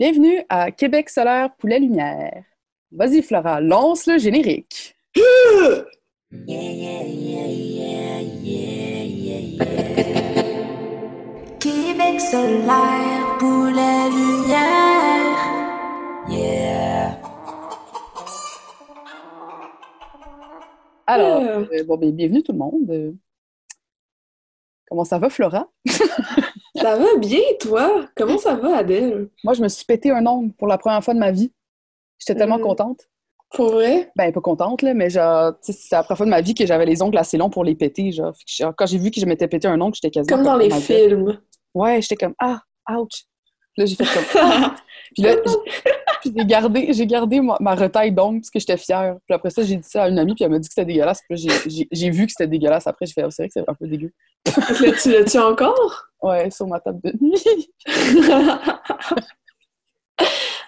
Bienvenue à Québec solaire Poulet Lumière. Vas-y, Flora, lance le générique. Québec solaire, Poulet Lumière. Alors, Euh. euh, bon, ben, bienvenue tout le monde. Euh, Comment ça va, Flora? Ça va bien, toi? Comment ça va, Adèle? Moi, je me suis pété un ongle pour la première fois de ma vie. J'étais tellement Mhm. contente. Pour vrai? Ben, pas contente, là, mais genre, c'est la première fois de ma vie que j'avais les ongles assez longs pour les péter. Genre. Quand j'ai vu que je m'étais pété un ongle, j'étais quasiment Comme dans oh les God. films. Ouais, j'étais comme ah, ouch. Puis là, j'ai fait comme ah. Puis là, j'ai- gardé, j'ai gardé ma, ma retaille d'ongles parce que j'étais fière. Puis après ça, j'ai dit ça à une amie, puis elle m'a dit que c'était dégueulasse. Puis là, j'ai- vu que c'était dégueulasse. Après, j'ai fait, oh, c'est vrai que c'est un peu dégueu. Tu l'as-tu encore? Ouais, sur ma table de nuit.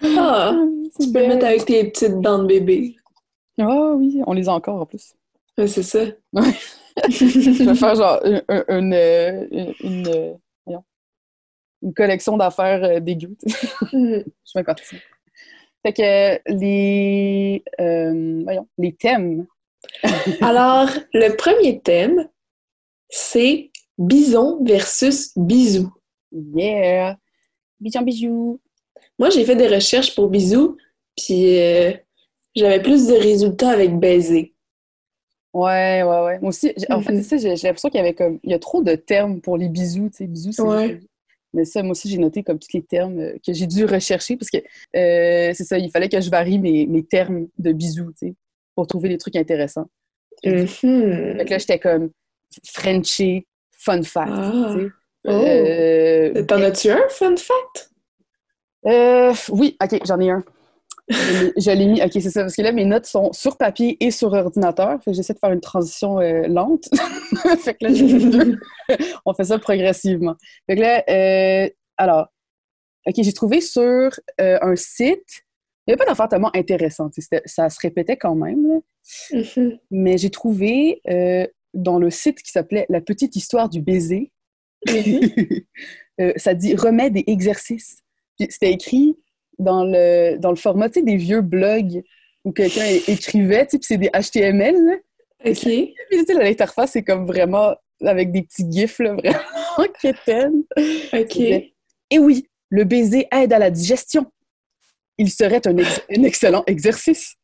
ah, C'est tu peux le mettre avec tes petites dents de bébé. Ah oui, on les a encore en plus. Ouais, c'est ça. Je vais faire genre une, une, une, euh, une- une, euh, une collection d'affaires euh, dégueu. Je bien partie. Fait que les, euh, voyons, les thèmes. Alors, le premier thème, c'est bison versus bisou. Yeah! Bisous, bisous! Moi, j'ai fait des recherches pour bisou, puis euh, j'avais plus de résultats avec baiser. Ouais, ouais, ouais. Moi aussi, en fait, Mhm. c'est ça, j'ai l'impression qu'il y avait comme. Il y a trop de termes pour les bisous, tu sais. Bisous, c'est. Ouais. Mais ça, moi aussi, j'ai noté comme tous les termes euh, que j'ai dû rechercher parce que euh, c'est ça, il fallait que je varie mes, mes termes de bisous, tu sais, pour trouver des trucs intéressants. Mhm. Fait que là, j'étais comme Frenchie, fun fact, Ah. Oh. Euh, T'en as-tu un, fun fact? euh, oui, ok, j'en ai un. Je l'ai- je mis, ok, c'est ça, parce que là, mes notes sont sur papier et sur ordinateur. Fait que j'essaie de faire une transition euh, lente. fait que là, j'ai- on fait ça progressivement. Fait que là, euh, alors, ok, j'ai trouvé sur un site, il n'y avait pas d'affaires tellement c'était- ça se répétait quand même, là. Mhm. mais j'ai trouvé dans le site qui s'appelait La petite histoire du baiser, euh, ça dit remèdes et exercices. Puis C'était écrit dans le, dans le format des vieux blogs où quelqu'un écrivait, puis c'est des HTML. là. OK. Puis tu sais, l'interface, c'est comme vraiment avec des petits gifs, là, vraiment. OK. Et oui, le baiser aide à la digestion. Il serait un, ex- un excellent exercice.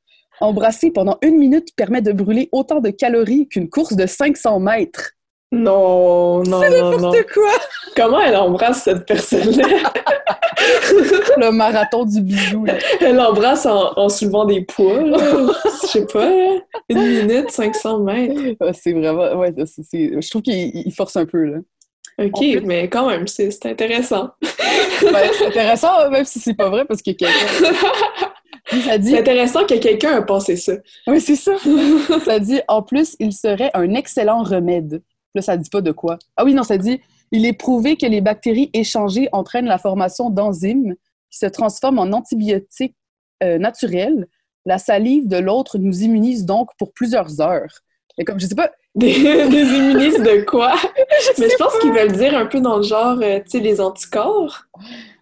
Embrasser pendant une minute permet de brûler autant de calories qu'une course de 500 mètres. Non, non, non, non. De quoi? Comment elle embrasse cette personne-là? Le marathon du bijou. là. Elle l'embrasse en, en soulevant des poids. Je sais pas, là. Une minute, 500 mètres. Ouais, C'est vraiment... Ouais, c'est- c'est- je trouve qu'il il force un peu, là. OK, plus- mais quand même, c'est c'est intéressant. Ben, c'est intéressant, même si c'est pas vrai, parce que quelqu'un... Ça dit... C'est intéressant que quelqu'un a pensé ça. Oui, c'est ça. ça dit, en plus, il serait un excellent remède. Là, ça dit pas de quoi. Ah oui, non, ça dit, il est prouvé que les bactéries échangées entraînent la formation d'enzymes qui se transforment en antibiotiques euh, naturels. La salive de l'autre nous immunise donc pour plusieurs heures. Et comme je sais pas, Des, des immunistes de quoi? Mais je pense qu'ils veulent dire un peu dans le genre, euh, tu sais, les anticorps.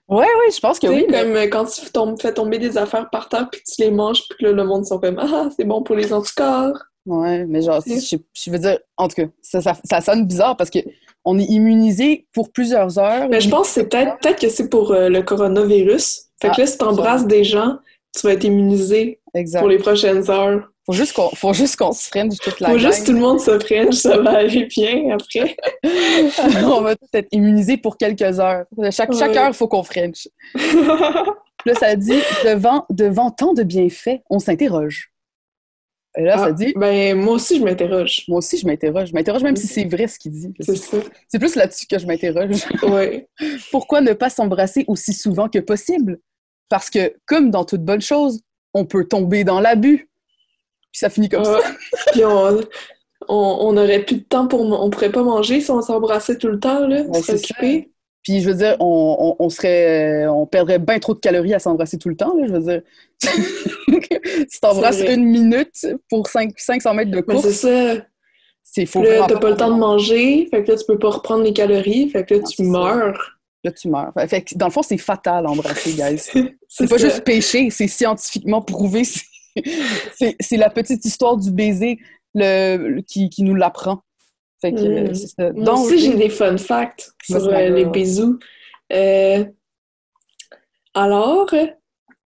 Ouais, ouais, je pense que oui. comme euh, quand tu tombes- fais tomber des affaires par terre puis tu les manges puis que là, le monde sont comme Ah, c'est bon pour les anticorps. Ouais, mais genre, Oui. je, je veux dire, en tout cas, ça, ça, ça sonne bizarre parce que on est immunisé pour plusieurs heures. Mais je pense que c'est peut-être peut-être que c'est pour euh, le coronavirus. Fait que Ah, là, si t'embrasses des gens, tu vas être immunisé Exact. pour les prochaines heures. Faut juste qu'on, faut juste qu'on se freine toute la Faut juste gang. tout le monde se prenne, ça va aller bien après. on va tous être immunisés pour quelques heures. Chaque, chaque Ouais. heure, il faut qu'on French. Là, ça dit devant, devant tant de bienfaits, on s'interroge. Et là, ça Ah, dit ben, moi aussi, je m'interroge. moi aussi, je m'interroge. Je m'interroge même si c'est vrai ce qu'il dit. C'est ça. C'est plus là-dessus que je m'interroge. Ouais. Pourquoi ne pas s'embrasser aussi souvent que possible? Parce que, comme dans toute bonne chose, on peut tomber dans l'abus. Puis ça finit comme Ah. ça. Puis on, on, on aurait plus de temps pour... On pourrait pas manger si on s'embrassait tout le temps, là. Ouais, occupé. Puis je veux dire, on, on, on serait, euh, on perdrait bien trop de calories à s'embrasser tout le temps. Là, je veux dire, si t'embrasses une minute pour 5, 500 mètres de course, c'est ça. c'est Puis là, t'as pas le temps de manger, fait que là, tu peux pas reprendre les calories, fait que là, Non, tu ça. meurs. Là, tu meurs. Fait que, dans le fond, c'est fatal embrasser, guys. C'est C'est pas ça. juste péché, c'est scientifiquement prouvé. C'est- la petite histoire du baiser le, qui, qui nous l'apprend. Fait que Mm. c'est ça. Moi Donc, aussi, j'ai des fun facts sur euh, les bisous. Euh, alors,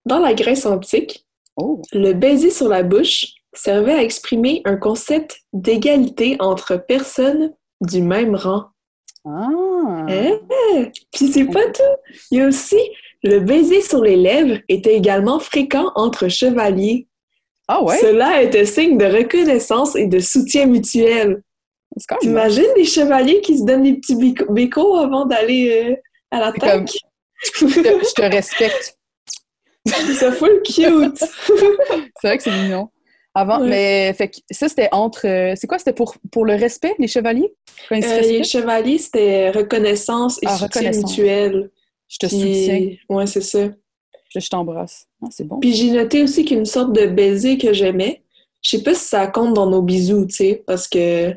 dans la Grèce antique, oh, le baiser sur la bouche servait à exprimer un concept d'égalité entre personnes du même rang. ah, Hein? Puis c'est pas tout. Il y a aussi le baiser sur les lèvres était également fréquent entre chevaliers. Ah ouais, Cela était signe de reconnaissance et de soutien mutuel. T'imagines des chevaliers qui se donnent des petits bécos avant d'aller euh, à l'attaque? je te, je te respecte. C'est full cute! C'est vrai que c'est mignon. Avant, Ouais. mais fait que ça, c'était entre. euh, c'est quoi? C'était pour, pour le respect, les chevaliers? Quand ils se Euh, les chevaliers, c'était reconnaissance et Ah, soutien reconnaissance. mutuel. Je te Puis- soutiens, Ouais, c'est ça. Je, t'embrasse. Ah, c'est bon. Puis j'ai noté aussi qu'une sorte de baiser que j'aimais, je sais pas si ça compte dans nos bisous, tu sais, parce que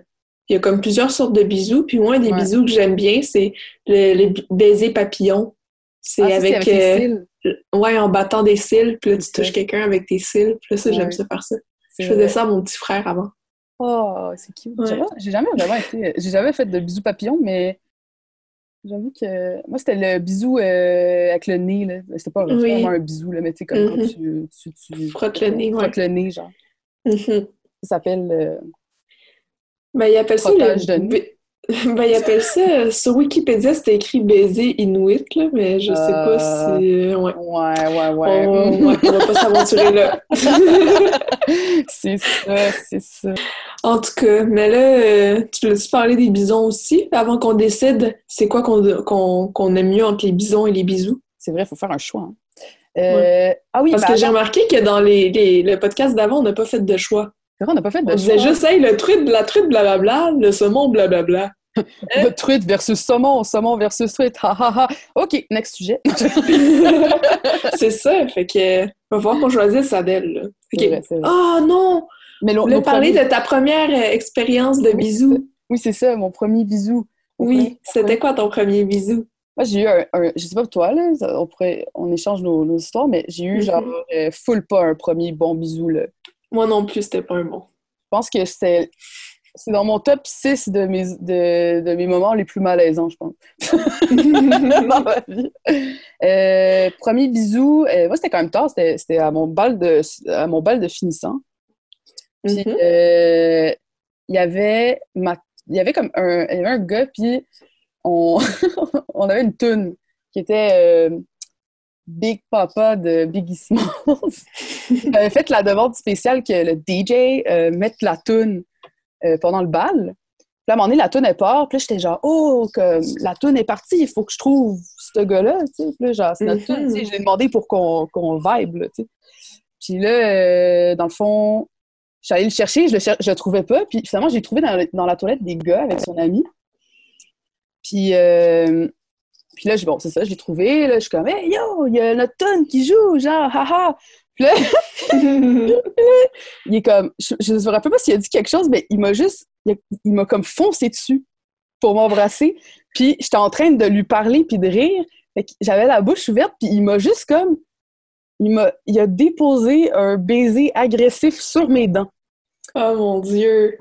il y a comme plusieurs sortes de bisous. Puis moi, un des Ouais. bisous que j'aime bien, c'est le, baiser papillon. C'est Ah, avec, les euh, cils. ouais, en battant des cils, puis là, tu touches quelqu'un avec tes cils. Puis là, ça, j'aime ça faire ça. Je faisais vrai. ça à mon petit frère avant. Oh, c'est cute. Ouais. J'ai jamais- vraiment été. J'ai jamais fait de bisous papillons, mais j'avoue que. Moi, c'était le bisou euh, avec le nez, là. C'était pas Oui. vraiment un bisou, là, mais tu sais, comme quand Mhm. tu, tu, tu. Frotte le nez, ouais. frottes le nez, genre. Mhm. Ça s'appelle. euh, Ben, il appelle ça Frottage de le... nez. Ben, il appelle ça... euh, Sur Wikipédia, c'était écrit baiser inuit, là, mais je sais pas Euh, si... euh, Ouais. Ouais, ouais, ouais. On, ouais, on va pas s'aventurer là. c'est ça, c'est ça. En tout cas, mais là, tu veux-tu parler des bisons aussi? Avant qu'on décide, c'est quoi qu'on qu'on qu'on aime mieux entre les bisons et les bisous? C'est vrai, il faut faire un choix. hein. Euh, Ah oui, Parce ben que j'ai remarqué que dans les, les- le podcast d'avant, on n'a pas fait de choix. C'est vrai, on n'a pas fait de On disait juste, hey, le truite, la truite, blablabla, le saumon, blablabla. Le truite versus saumon, saumon versus truite. Ha, ha, ha. OK, next sujet. c'est ça, fait que va falloir qu'on choisisse Adèle. là. Vrai. Oh non! Mais On parler premiers- de ta première euh, expérience de Oui, bisous. Oui, c'est ça, mon premier bisou. Mon Oui, premier- c'était quoi ton premier bisou? Moi, j'ai eu un, un- Je sais pas pour toi, là, on, pourrait, on échange nos, nos histoires, mais j'ai eu Mhm. genre euh, full pas un premier bon bisou, là. Moi non plus, c'était pas un bon. Je pense que c'est. C'est dans mon top 6 de mes, de, de mes moments les plus malaisants, je pense. dans ma vie. Euh, premier bisou, euh, moi c'était quand même tard, c'était à mon bal de à mon bal de finissant. Puis Mhm. euh, il y avait ma il y avait comme un il y avait un gars puis on on avait une tune qui était Big Papa de Biggie Smalls. Il avait fait la demande spéciale que le DJ euh, mette la tune euh, pendant le bal. Puis là, à un moment donné, la tune est part. Puis là, j'étais genre, oh, la tune est partie, il faut que je trouve ce gars-là, tu sais. Puis là, genre, c'est notre Mhm. tune, l'ai demandé pour qu'on qu'on vibe, là, tu sais. Puis là, euh, dans le fond, je suis allée le chercher, je le, cher- je le trouvais pas. Puis finalement, j'ai trouvé dans, le- dans la toilette des gars avec son ami. Puis, euh, puis là, j'ai- bon, c'est ça, je l'ai trouvé. Là, je suis comme, hey, yo, il y a notre tune qui joue, genre, haha. Puis là, il est comme, je, je me rappelle pas s'il a dit quelque chose, mais il m'a juste, il, m'a comme foncé dessus pour m'embrasser. Puis j'étais en train de lui parler puis de rire. J'avais la bouche ouverte, puis il m'a juste comme, il m'a, il a déposé un baiser agressif sur mes dents. oh mon Dieu!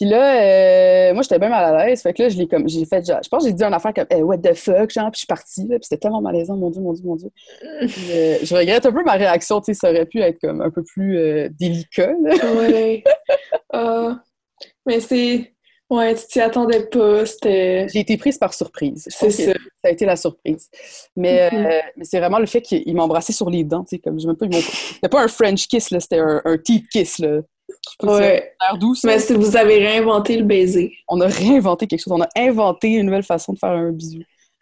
Puis là, euh, moi, j'étais bien mal à l'aise. Fait que là, je l'ai comme, j'ai fait, genre, je pense que j'ai dit une affaire comme, Eh, what the fuck, genre, puis je suis partie, là, puis c'était tellement malaisant, mon Dieu, mon Dieu, mon Dieu. Puis, euh, je regrette un peu ma réaction, tu sais, ça aurait pu être comme un peu plus euh, délicat. Ouais. Ah. mais c'est. Ouais, tu t'y attendais pas. C'était. J'ai été prise par surprise. C'est ça. ça a été la surprise. Mais, Mhm. euh, mais c'est vraiment le fait qu'il m'a embrassé sur les dents, tu sais, comme, je même pas, c'était pas un French kiss, là, c'était un, un teeth kiss, là. Ouais. ça? Mais si vous avez réinventé le baiser. On a réinventé quelque chose, on a inventé une nouvelle façon de faire un bisou.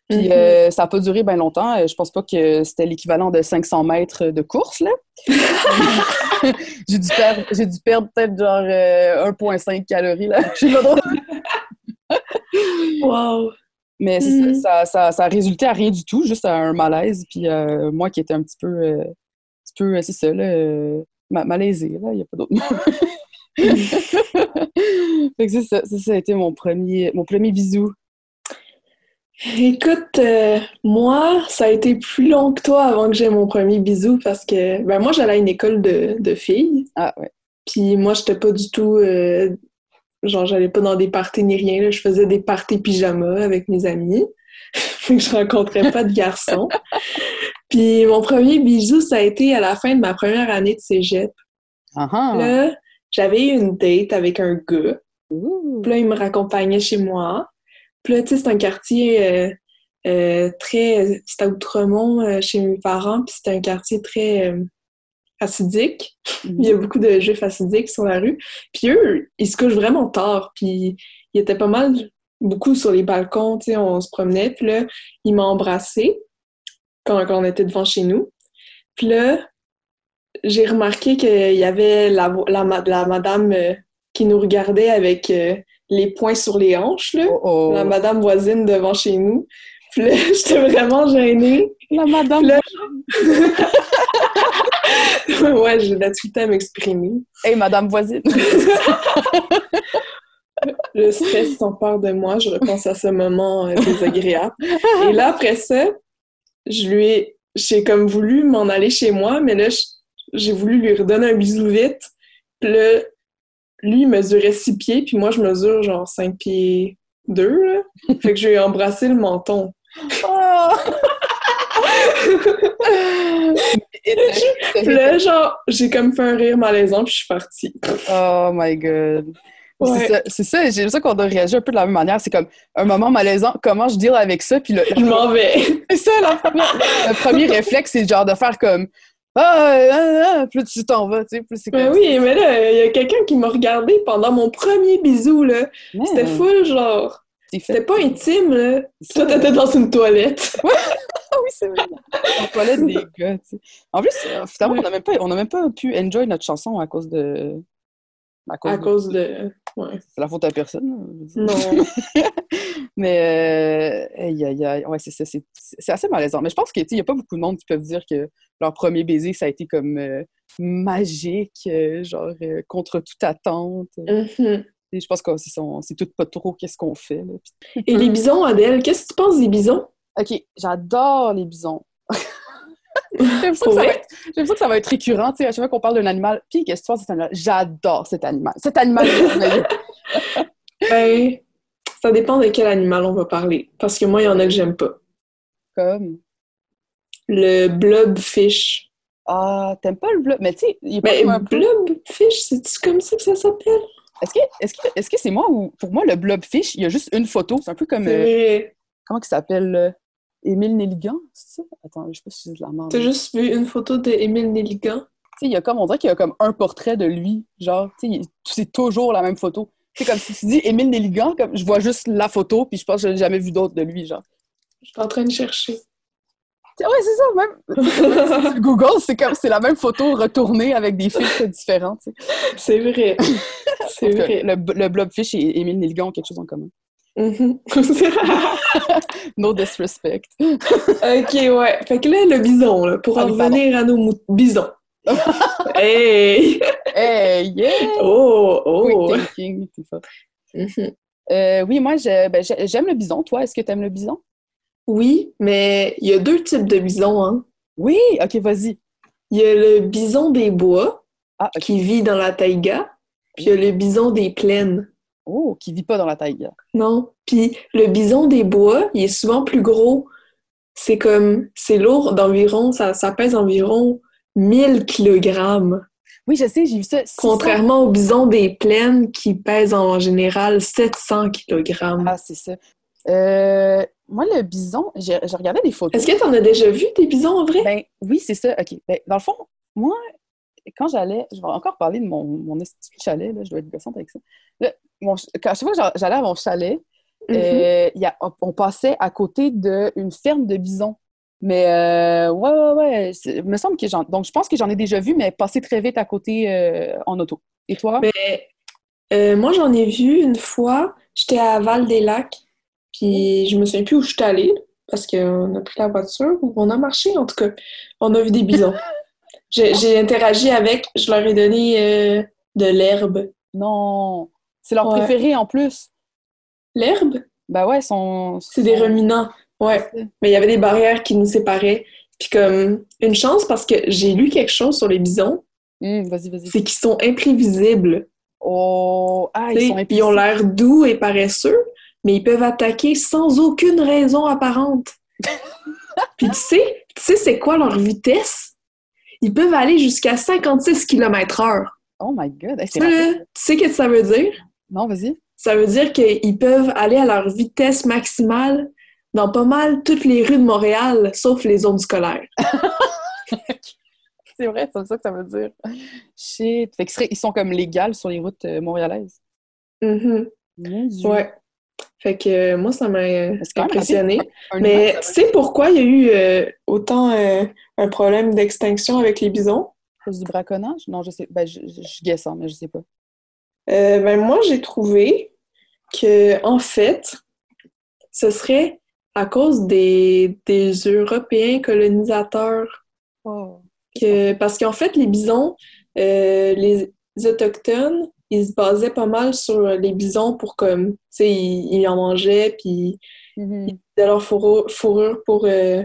Puis Mhm. euh, ça n'a pas duré bien longtemps. Euh, Je pense pas que c'était l'équivalent de 500 mètres de course, là. j'ai dû perdre, j'ai dû perdre peut-être genre euh, 1,5 calories, là. Je sais pas trop. Wow! Mais Mhm. ça, ça, ça, a résulté à rien du tout, juste à un malaise. Puis euh, moi qui étais un petit peu, euh, un petit peu euh, c'est ça, là, euh, ma- malaisée, là, il n'y a pas d'autre mot. c'est ça, ça, ça a été mon premier, mon premier bisou. Écoute, euh, moi, ça a été plus long que toi avant que j'ai mon premier bisou parce que ben moi j'allais à une école de, de filles. Ah ouais. Puis moi, j'étais pas du tout euh, genre j'allais pas dans des parties ni rien. Là. Je faisais des parties pyjama avec mes amis. fait que je rencontrais pas de garçons. Puis mon premier bisou, ça a été à la fin de ma première année de cégep. Là, j'avais eu une date avec un gars. Puis là, il me raccompagnait chez moi. Puis là, tu sais, c'est un quartier euh, euh, très... C'était à Outremont, euh, chez mes parents, puis c'était un quartier très euh, acidique. Il y a beaucoup de juifs acidiques sur la rue. Puis eux, ils se couchent vraiment tard. Puis ils étaient pas mal, beaucoup sur les balcons, tu sais, on se promenait. Puis là, il m'a embrassé quand, quand on était devant chez nous. Puis là, j'ai remarqué qu'il y avait la, madame euh, qui nous regardait avec euh, les poings sur les hanches, là. Oh, oh. La madame voisine devant chez nous. Puis là, j'étais vraiment gênée. La madame. Là- ouais, j'ai de la difficulté à m'exprimer. Hey, madame voisine. Le stress s'empare de moi, je repense à ce moment euh, désagréable. Et là, après ça, je lui ai... J'ai comme voulu m'en aller chez moi, mais là, j'ai voulu lui redonner un bisou vite. Puis là, lui, il mesurait six pieds, puis moi, je mesure genre 5 pieds 2, là. Fait que je lui ai embrassé le menton. Oh. Puis là, genre, j'ai comme fait un rire malaisant, puis je suis partie. Oh my god. Ouais. C'est ça, j'ai l'impression qu'on doit réagir un peu de la même manière. C'est comme un moment malaisant, comment je deal avec ça, puis le, Je m'en vais. c'est ça, la première- le premier réflexe, c'est genre de faire comme Ah, ah, ah, là, tu t'en vas, tu sais, puis c'est Ben comme oui, mais là, il y a quelqu'un qui m'a regardé pendant mon premier bisou, là. C'était full, genre. C'était pas intime, là. Toi, t'étais dans une toilette. Ah oui, c'est vrai. En toilette des gars, tu sais. En plus, euh, finalement, on n'a même, pas- on même pas pu enjoy notre chanson à cause de. À cause, À de- cause de. Ouais. C'est la faute à personne. Non. Mais, euh, aïe, aïe, aïe. Ouais, c'est ça. C'est c'est assez malaisant. Mais je pense qu'il n'y a pas beaucoup de monde qui peuvent dire que leur premier baiser, ça a été comme euh, magique, euh, genre contre toute attente. Mhm. Et je pense que c'est tout pas trop qu'est-ce qu'on fait. là. Et les bisons, Adèle, qu'est-ce que tu penses des bisons? Ok, j'adore les bisons. J'ai l'impression que, ça va être- j'ai l'impression que ça va être récurrent, tu sais, à chaque fois qu'on parle d'un animal. Puis, qu'est-ce que tu penses de cet animal? J'adore cet animal. Cet animal est. Ben, ça dépend de quel animal on va parler. Parce que moi, il y en a que j'aime pas. Comme? Le blobfish. Ah, t'aimes pas le bleu? Mais tu sais, il est pas Ben, blobfish, c'est comme ça que ça s'appelle? Est-ce que est-ce que est-ce que c'est moi ou pour moi le blobfish, il y a juste une photo, c'est un peu comme C'est euh, comment il s'appelle euh, Émile Nelligan, c'est ça? Attends, je sais pas si c'est de la merde. T'as Tu juste vu une photo d'Émile Nelligan? sais, il y a comme on dirait qu'il y a comme un portrait de lui, genre, tu sais, c'est toujours la même photo. C'est comme si tu dis Émile Nelligan, comme je vois juste la photo puis je pense que j'ai jamais vu d'autre de lui, genre. Je suis en train de chercher. Ouais, c'est ça même. Google, c'est comme c'est la même photo retournée avec des filtres différents, tu. C'est vrai. C'est vrai. Le, le blobfish et Émile Nelligan ont quelque chose en commun. Mhm. No disrespect. ok, ouais. Fait que là, le bison, là, pour Ah en pardon. revenir à nos bisons. hey! Hey, yeah! Oh, oh! Quick thinking, fort. Mhm. Euh, oui, moi, je- ben, j'ai- j'aime le bison. Toi, est-ce que tu aimes le bison? Oui, mais il y a deux types de bisons, hein. Oui! OK, vas-y. Il y a le bison des bois, Ah, qui vit dans la taïga, puis il y a le bison des plaines. Oh, qui vit pas dans la taille. Non. Puis le bison des bois, il est souvent plus gros. C'est comme, c'est lourd d'environ, ça, ça pèse environ 1000 kilogrammes. Oui, je sais, j'ai vu ça. 600. Contrairement au bison des plaines qui pèse en général 700 kilogrammes. Ah, c'est ça. Euh, moi, le bison, j'ai j'ai regardé des photos. Est-ce que tu en as déjà vu des bisons en vrai? Ben, oui, c'est ça. OK. Ben, dans le fond, moi, quand j'allais, je vais encore parler de mon, mon chalet, là, je dois être gossante avec ça. Là, mon quand, chaque fois que j'a- j'allais à mon chalet, Mhm. euh, il y a, on, on passait à côté d'une ferme de bisons. Mais euh, ouais, ouais, ouais. Il me semble que j'en. Donc, je pense que j'en ai déjà vu, mais passé très vite à côté euh, en auto. Et toi? Ben, euh, moi, j'en ai vu une fois. J'étais à Val-des-Lacs, puis je me souviens plus où je suis allée, parce qu'on a pris la voiture, ou on a marché, en tout cas. On a vu des bisons. J'ai interagi avec, je leur ai donné de l'herbe. Non. C'est leur Ouais. préféré en plus. L'herbe? Ben ouais, sont. C'est des ruminants. Ouais. Mais il y avait des barrières qui nous séparaient. Puis comme une chance parce que j'ai lu quelque chose sur les bisons, Hum, vas-y, vas-y. c'est qu'ils sont imprévisibles. Oh, ah, ils sont ils ont l'air doux et paresseux, mais ils peuvent attaquer sans aucune raison apparente. Puis tu sais, tu sais c'est quoi leur vitesse? Ils peuvent aller jusqu'à 56 km/h. Oh my god, hey, c'est tu sais ce que ça veut dire? Non, vas-y. Ça veut dire qu'ils peuvent aller à leur vitesse maximale dans pas mal toutes les rues de Montréal, sauf les zones scolaires. C'est vrai, c'est ça que ça veut dire. Shit. Fait qu'ils sont comme légales sur les routes euh, montréalaises. Mon Dieu. Ouais. Fait que euh, moi, ça m'a euh, impressionné. Mais tu sais pourquoi il y a eu euh, autant euh, un problème d'extinction avec les bisons? à cause du braconnage? Non, je sais. Ben, je, je, je guesse, hein, mais je sais pas. Euh, ben moi, j'ai trouvé que en fait, ce serait à cause des, des Européens colonisateurs. Oh. Que, parce qu'en fait, les bisons, euh, les Autochtones, ils se basaient pas mal sur les bisons pour comme, tu sais, ils, ils en mangeaient, puis Mhm, de leur fourrure, fourrure pour euh,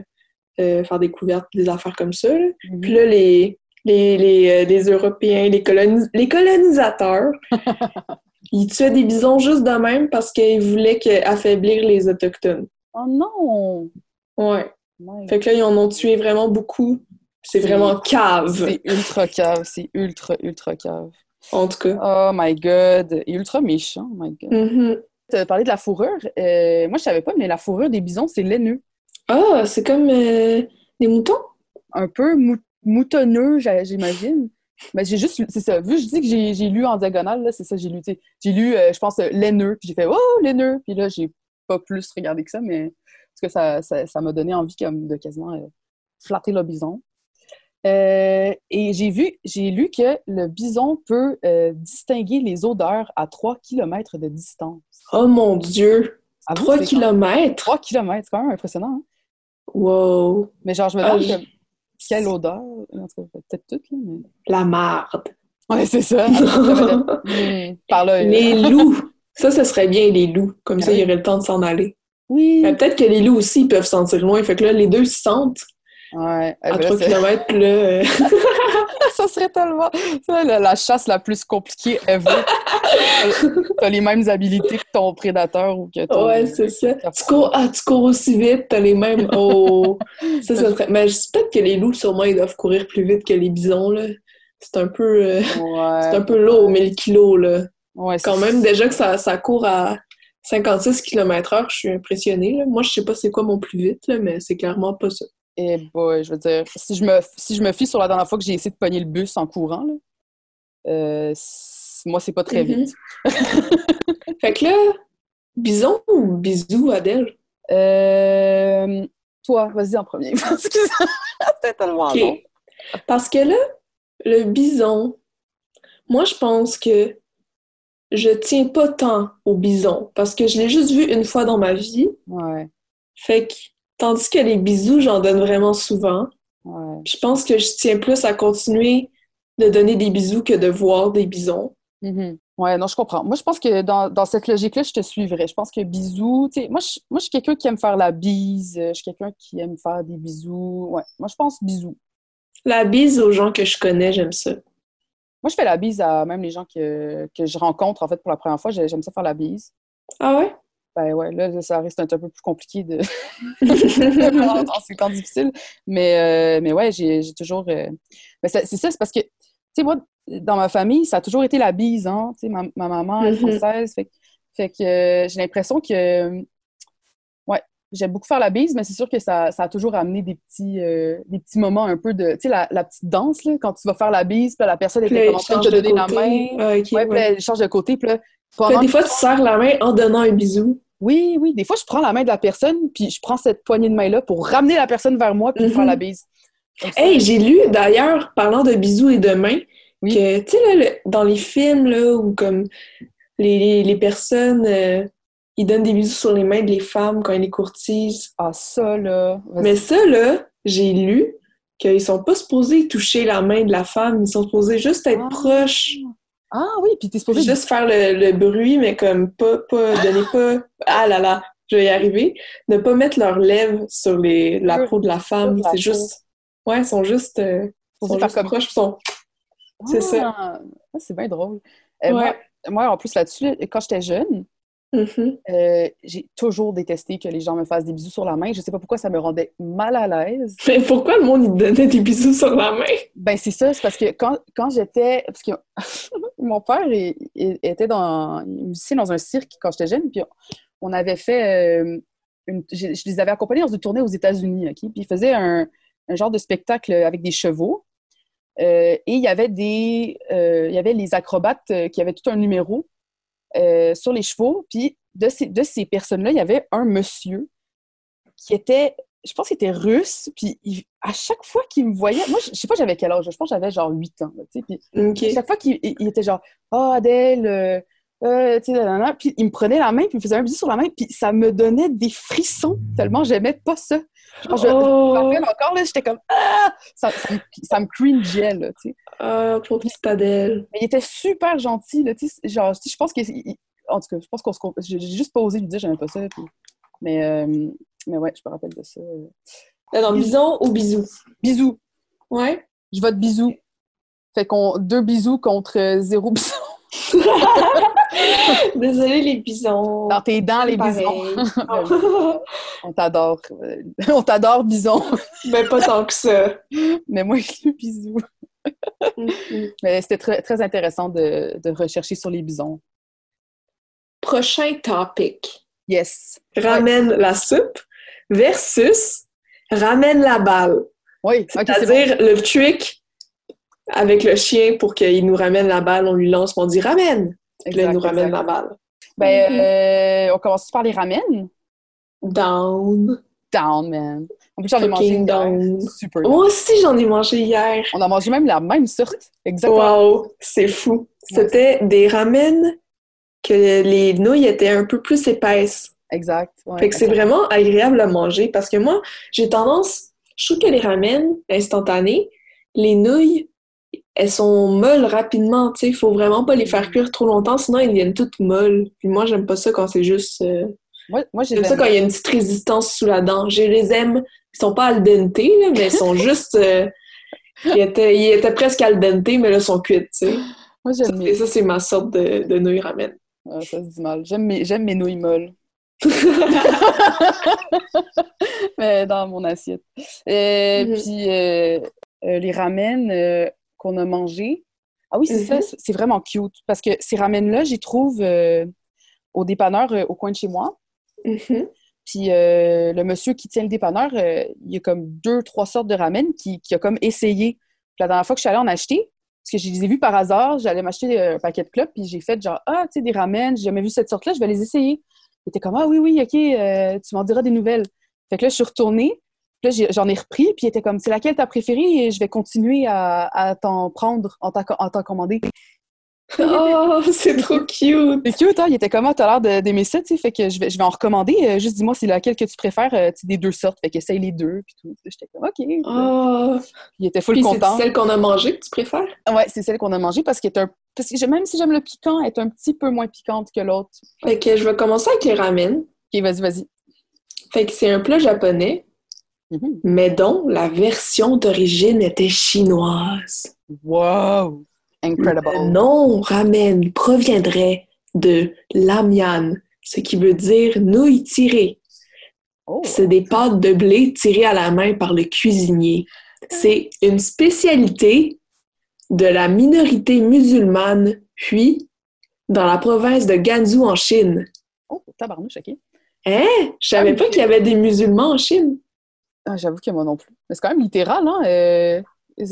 euh, faire des couvertes, des affaires comme ça. là. mhm. Puis là, les, les, les, euh, les Européens, les, colonis- les colonisateurs, ils tuaient des bisons juste de même parce qu'ils voulaient affaiblir les Autochtones. Oh non! Ouais. My Fait que là, ils en ont tué vraiment beaucoup. C'est vraiment cave, C'est ultra cave, c'est ultra, ultra cave. en tout cas. Oh my god, et ultra méchant, oh my god. Mhm. Tu as parlé de la fourrure. euh, moi, je savais pas, mais la fourrure des bisons, c'est laineux. Ah, c'est comme euh, des moutons? Un peu mou- moutonneux, j'imagine. Mais j'ai juste, c'est ça, vu que je dis que j'ai lu en diagonale, là, c'est ça, j'ai lu, j'ai lu, euh, je pense, euh, laineux, puis j'ai fait « Oh, laineux! » Puis là, j'ai pas plus regardé que ça, mais parce que ça ça- ça m'a donné envie comme, de quasiment euh, flatter le bison. Euh, et j'ai vu, j'ai lu que le bison peut distinguer les odeurs à 3 km de distance. Oh mon Dieu! Avoue, 3 c'est quand- kilomètres? 3 km, c'est quand même impressionnant. hein? Wow! Mais genre, je me Ah, demande comme, quelle odeur. En tout cas, peut-être toutes, là, mais... La marde! Ouais, c'est ça. Hmm, par là. Les loups! Ça, ce serait bien, les loups. Comme Ah ça, il y oui. aurait le temps de s'en aller. Oui. Mais peut-être que les loups aussi, peuvent sentir loin. Fait que là, les deux se sentent Ouais. À ben, 3 c'est- km. Là, euh, ça serait tellement. ça, la, la chasse la plus compliquée ever. T'as les mêmes habilités que ton prédateur ou que ton. ouais, c'est ça. Tu cours, ah, tu cours aussi vite, t'as les mêmes. Oh! ça, ça serait... Mais je sais peut-être que les loups, sûrement, ils doivent courir plus vite que les bisons, là. C'est un peu... euh, Ouais. C'est un peu lourd, 1000 kilos, là. Ouais, Quand même, déjà que ça, ça court à 56 km/h, je suis impressionnée. là. Moi, je sais pas c'est quoi mon plus vite, là, mais c'est clairement pas ça. Eh boy, je veux dire, si je me, si je me fie sur la dernière fois que j'ai essayé de pogner le bus en courant, là, euh, moi, c'est pas très Mhm. vite. Fait que là, bison ou bisou, Adèle? Euh, toi, vas-y en premier. Parce que ça- C'était tellement Ok. long. Parce que là, le bison, moi, je pense que je tiens pas tant au bison parce que je l'ai juste vu une fois dans ma vie. Ouais, Fait que, tandis que les bisous, j'en donne vraiment souvent. ouais. Je pense que je tiens plus à continuer de donner des bisous que de voir des bisons. Mhm. Ouais, non, je comprends. Moi, je pense que dans, dans cette logique-là, je te suivrais. Je pense que bisous, tu sais, moi, je, moi, je suis quelqu'un qui aime faire la bise. Je suis quelqu'un qui aime faire des bisous. Ouais, moi, je pense bisous. La bise aux gens que je connais, j'aime ça. Moi, je fais la bise à même les gens que, que je rencontre, en fait, pour la première fois. J'ai- J'aime ça faire la bise. Ah ouais? Ben ouais, là, ça reste un, peu plus compliqué de... dans ces temps difficiles. Mais, euh, mais ouais, j'ai toujours... euh, ben, c'est ça, c'est parce que, tu sais, moi, dans ma famille, ça a toujours été la bise, hein. Tu sais, ma, ma maman est Mhm. française, fait, que- fait que euh, j'ai l'impression que... Ouais, j'aime beaucoup faire la bise, mais c'est sûr que ça, ça a toujours amené des petits, euh, des petits moments un peu de... Tu sais, la, la petite danse, là, quand tu vas faire la bise, puis là, la personne est en train de change te donner la main. Ah, Ouais, puis là, elle change de côté, puis là, Puis là, pendant des fois, tu serres la main en donnant un bisou. Oui, oui. Des fois, je prends la main de la personne, puis je prends cette poignée de main-là pour ramener la personne vers moi, puis Mhm. faire la bise. Hey, j'ai lu d'ailleurs, parlant de bisous et de mains, Oui. que, tu sais, là, le- dans les films, là, où comme les, les, les personnes, euh, ils donnent des bisous sur les mains des femmes quand ils les courtisent. Ah, ça, là. Mais ça, là, j'ai lu qu'ils sont pas supposés toucher la main de la femme, ils sont supposés juste être Ah. proches, Ah oui, puis t'es supposé... juste faire le, le bruit, mais comme pas, pas, donner pas, ah là là, je vais y arriver, ne pas mettre leurs lèvres sur les, la peau de la femme. C'est juste. Ouais, ils sont juste. euh, ils sont juste comme- proches, ils sont. C'est ça. Ah, ah, c'est bien drôle. Euh, Ouais. moi, moi, en plus, là-dessus, là, quand j'étais jeune, Mhm. euh, j'ai toujours détesté que les gens me fassent des bisous sur la main. Je sais pas pourquoi ça me rendait mal à l'aise. Mais pourquoi le monde, il donnait des bisous sur la main? Ben, c'est ça, c'est parce que quand, quand j'étais. Parce que mon père il- il était dans, musicien un cirque quand j'étais jeune, puis on avait fait. euh, une- je, je les avais accompagnés dans une tournée aux États-Unis, OK? Puis ils faisaient un, un genre de spectacle avec des chevaux. Euh, et il y avait des. euh, il y avait les acrobates euh, qui avaient tout un numéro euh, sur les chevaux. Puis de ces, de ces personnes-là, il y avait un monsieur qui était je pense qu'il était russe, puis il- à chaque fois qu'il me voyait, moi, je je sais pas j'avais quel âge, je pense que j'avais genre 8 ans, là, tu sais, puis à chaque fois qu'il il- il était genre « Ah, Adèle, euh, tu sais, nanana puis il me prenait la main, puis il me faisait un bisou sur la main, puis ça me donnait des frissons, tellement j'aimais pas ça. Genre, je, je me Oh, rappelle encore, là, j'étais comme « Ah! » Ça, ça me, ça me cringeait, là, tu sais. ah, pour petite Adèle. Mais il était super gentil, là, tu sais, genre, je pense que... En tout cas, je pense qu'on se... J'ai juste pas osé lui dire j'aimais pas ça, puis... Mais, euh, mais ouais, je me rappelle de ça. Dans bison ou bisous? Bisous! Ouais. Je vote bisous. Fait qu'on deux bisous contre euh, zéro bisou. Désolée, les bisons. Dans tes dents, les bisons. On t'adore. Euh, On t'adore, bison. Mais pas tant que ça. Mais moi, le bisou. Mais c'était très, très intéressant de, de rechercher sur les bisons. Prochain topic. Yes. Ramène la soupe versus ramène la balle. Oui, bon. C'est-à-dire le trick avec le chien pour qu'il nous ramène la balle, on lui lance, on dit ramène. Puis là, il Exact, nous ramène exact. la balle. Ben, Mhm. euh, on commence par les ramen. Down. Down, man. En plus, j'en ai mangé down. Super. Moi aussi, j'en ai mangé hier. On a mangé même la même sorte. Exactement. Wow, c'est fou. C'était des ramen que les nouilles étaient un peu plus épaisses. Exact. ouais, Fait que c'est exact. vraiment agréable à manger parce que moi, j'ai tendance, je trouve que les ramen instantanés, les nouilles, elles sont molles rapidement, tu sais, il faut vraiment pas les faire cuire trop longtemps, sinon elles deviennent toutes molles. Puis moi, j'aime pas ça quand c'est juste... euh, Moi, moi j'ai J'aime ça quand il y a une petite résistance sous la dent. Je les aime, ils sont pas al dente, là, mais ils sont juste... euh, ils, étaient, ils étaient presque al dente, mais là, ils sont cuits, tu sais. Moi, Ça, j'aime Et ça, c'est ma sorte de, de nouilles ramen. Ah, ça se dit mal. J'aime mes... j'aime mes nouilles molles. Mais dans mon assiette. Et puis, euh, euh, les ramen qu'on a mangés. Ah oui, c'est Mhm. ça, c'est- c'est vraiment cute. Parce que ces ramen-là, j'y trouve euh, au dépanneur euh, au coin de chez moi. Mhm. Puis euh, le monsieur qui tient le dépanneur, il y a comme deux, trois sortes de ramen qui, qui a comme essayé. Puis la dernière fois que je suis allée en acheter, parce que je les ai vus par hasard, j'allais m'acheter un paquet de clopes, puis j'ai fait genre, ah, tu sais, des ramen, j'ai jamais vu cette sorte-là, je vais les essayer. Il était comme, ah oui, oui, OK, euh, tu m'en diras des nouvelles. Fait que là, je suis retournée, puis là, j'en ai repris, puis il était comme, c'est laquelle ta préférée? Et je vais continuer à, à t'en prendre, en t'en en t'en commander. Oh, c'est trop cute! C'est cute, hein? Il était comme, ah, t'as l'air d'aimer ça, tu sais, fait que je vais, je vais en recommander. euh, juste dis-moi, c'est laquelle que tu préfères, euh, tu sais, des deux sortes. Fait qu'essaye les deux, puis tout. J'étais comme, OK. Oh! Il était full Puis c'est content. celle qu'on a mangée que tu préfères? Ouais, c'est celle qu'on a mangée parce qu'elle est un... Parce que même si j'aime le piquant, elle est un petit peu moins piquante que l'autre. Fait que je vais commencer avec les ramen. OK, vas-y, vas-y. Fait que c'est un plat japonais, Mhm. mais dont la version d'origine était chinoise. Wow! Incredible. Le nom ramen proviendrait de lamian, ce qui veut dire nouilles tirées. Oh. C'est des pâtes de blé tirées à la main par le cuisinier. C'est une spécialité de la minorité musulmane, puis dans la province de Gansu en Chine. Oh, tabarnouche, OK. Hein? Je savais Ah, pas qu'il y avait des musulmans en Chine. Ah, J'avoue que moi non plus. Mais c'est quand même littéral, hein? euh,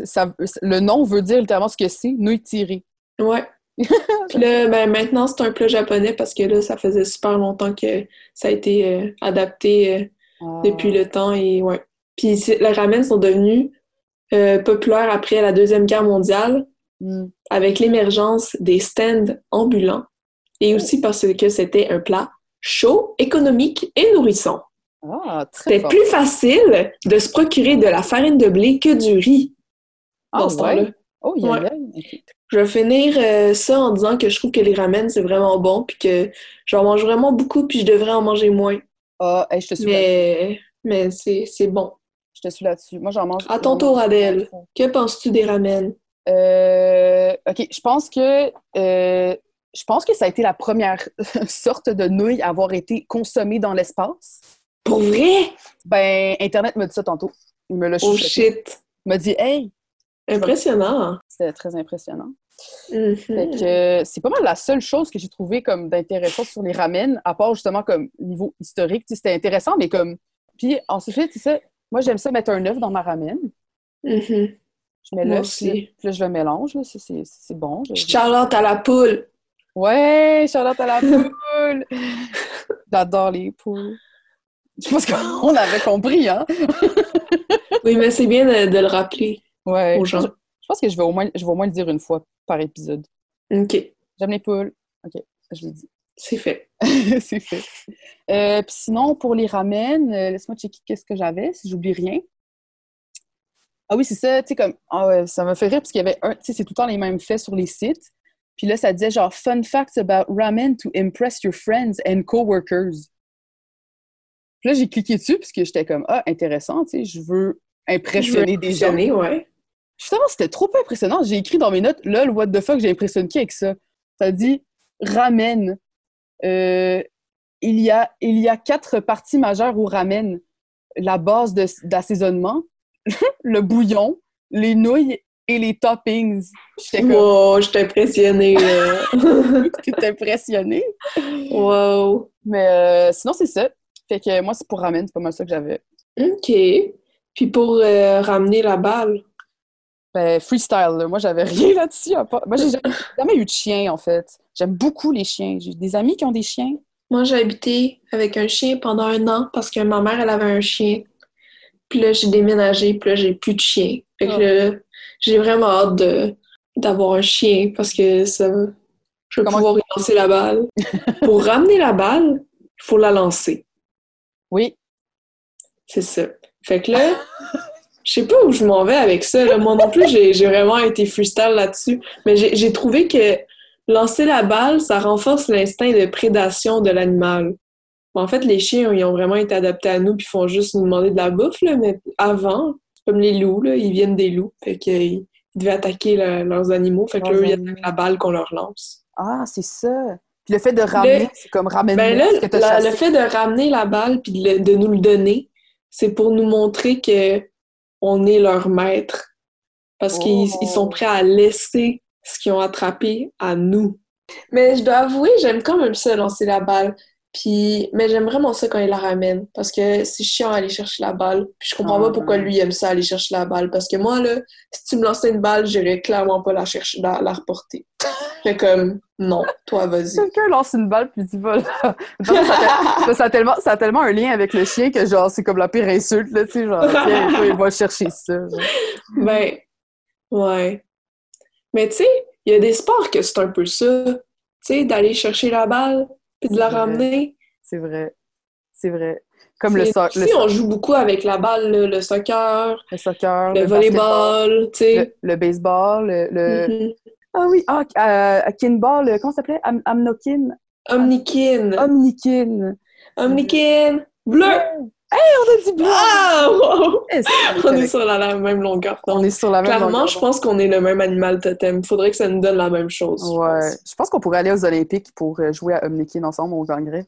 ça- le nom veut dire littéralement ce que c'est, nouilles tirées. Ouais. Puis là, ben, maintenant, c'est un plat japonais parce que là, ça faisait super longtemps que ça a été euh, adapté euh, Ah. depuis le temps et ouais. Puis les ramen sont devenus populaires après la Deuxième Guerre mondiale Hmm. avec l'émergence des stands ambulants et aussi parce que c'était un plat chaud, économique et nourrissant. Ah, très C'était plus facile de se procurer de la farine de blé que du riz dans Ah, ce temps-là. Oh, il y a Ouais. Je vais finir euh, ça en disant que je trouve que les ramen, c'est vraiment bon, puis que j'en mange vraiment beaucoup, puis je devrais en manger moins. Ah, hey, je te suis Mais, mais c'est c'est bon. je te suis là-dessus. Moi, j'en mange. À ton tour, Adèle. Que penses-tu des ramen? Euh, OK, je pense que euh, je pense que ça a été la première sorte de nouille à avoir été consommée dans l'espace. Pour vrai? Ben, Internet m'a dit ça tantôt. Il me l'a Oh shit! Il m'a dit « Hey! Impressionnant! » C'était très impressionnant. Mhm. Fait que euh, c'est pas mal la seule chose que j'ai trouvé comme d'intéressant sur les ramen, à part justement comme niveau historique. C'était intéressant, mais comme... Puis ensuite, tu sais, moi, j'aime ça mettre un œuf dans ma ramen. Mhm. Je mets l'œuf, aussi. puis là, je le mélange. là. C'est- bon. Charlotte à la poule! Ouais, Charlotte à la poule! J'adore les poules. Je pense qu'on avait compris, hein? Oui, mais c'est bien de, de le rappeler Ouais. aux Je, gens. je pense que je vais, au moins, je vais au moins le dire une fois par épisode. OK, J'aime les poules. OK, je l'ai dit. c'est fait. C'est fait. Euh, Puis sinon, pour les ramen, euh, laisse-moi checker qu'est-ce que j'avais, si j'oublie rien. Ah oui, c'est ça, tu sais, comme, ah ouais, ça m'a fait rire parce qu'il y avait un, tu sais, c'est tout le temps les mêmes faits sur les sites. Puis là, ça disait genre, fun facts about ramen to impress your friends and coworkers. Puis là, j'ai cliqué dessus parce que j'étais comme, ah, intéressant, tu sais, je veux impressionner des gens. Ouais. Justement, c'était trop peu impressionnant. J'ai écrit dans mes notes, lol, what the fuck, j'ai impressionné qui avec ça? Ça dit ramen. Euh, il, y a, il y a quatre parties majeures au ramen. La base d'assaisonnement, le bouillon, les nouilles et les toppings. J'étais comme, Wow, je suis impressionnée, là. t'es impressionnée? wow. Mais euh, sinon, c'est ça. Fait que moi, c'est pour ramen, c'est pas mal ça que j'avais. OK. Puis pour euh, ramener la balle, Ben, freestyle, là. moi, j'avais rien là-dessus. Moi, j'ai jamais, jamais eu de chien, en fait. J'aime beaucoup les chiens. J'ai des amis qui ont des chiens. moi, j'ai habité avec un chien pendant un an parce que ma mère, elle avait un chien. Puis là, j'ai déménagé, puis là, j'ai plus de chien. Fait que Ah. là, j'ai vraiment hâte de, d'avoir un chien parce que ça, je vais Comment- pouvoir lancer la balle. pour ramener la balle, il faut la lancer. Oui, C'est ça. Fait que là, je sais pas où je m'en vais avec ça. là. Moi non plus, j'ai vraiment été freestyle là-dessus. Mais j'ai trouvé que lancer la balle, ça renforce l'instinct de prédation de l'animal. Bon, en fait, les chiens, ils ont vraiment été adaptés à nous puis font juste nous demander de la bouffe, là, mais avant, comme les loups, là, ils viennent des loups. Fait qu'ils ils devaient attaquer le- leurs animaux. Fait que là, ils attaquent la balle qu'on leur lance. Ah, c'est ça. Puis le fait de ramener, c'est comme ramener Ben là, ce que t'as la- le fait de ramener la balle puis de, nous le donner, c'est pour nous montrer que on est leur maître. Parce qu'ils Oh. ils sont prêts à laisser ce qu'ils ont attrapé à nous. Mais je dois avouer, j'aime quand même ça, lancer la balle. Puis, mais j'aime vraiment ça quand il la ramène. Parce que c'est chiant aller chercher la balle. Puis je comprends Ah. pas pourquoi lui aime ça aller chercher la balle. Parce que moi, là, si tu me lançais une balle, j'irais clairement pas la chercher, la, la reporter. Fait comme, non, toi, vas-y. Quelqu'un lance une balle puis dit va là. Genre, ça, a- ça a tellement, ça a tellement un lien avec le chien que genre c'est comme la pire insulte là, tu sais genre tiens, il va chercher ça. genre. Ben, ouais. Mais tu sais, il y a des sports que c'est un peu ça. Tu sais, d'aller chercher la balle puis de la vrai. ramener. C'est vrai, c'est vrai. Comme le, C'est- so- le, on joue beaucoup avec la balle, le soccer, le soccer, le le volleyball, tu sais. le, baseball, le, Mhm. Ah oui ah euh, kinball, le- comment ça s'appelait? Am Amnokin, Omnikin. Omnikin. Omnikin. Bleu! On a dit bleu. Ah! wow! On est sur la, la même longueur. On est sur la même Clairement, longueur je pense qu'on est le même animal totem. Faudrait que ça nous donne la même chose. je Ouais. pense. Je pense qu'on pourrait aller aux Olympiques pour euh, jouer à Omnikin ensemble, on gagnerait.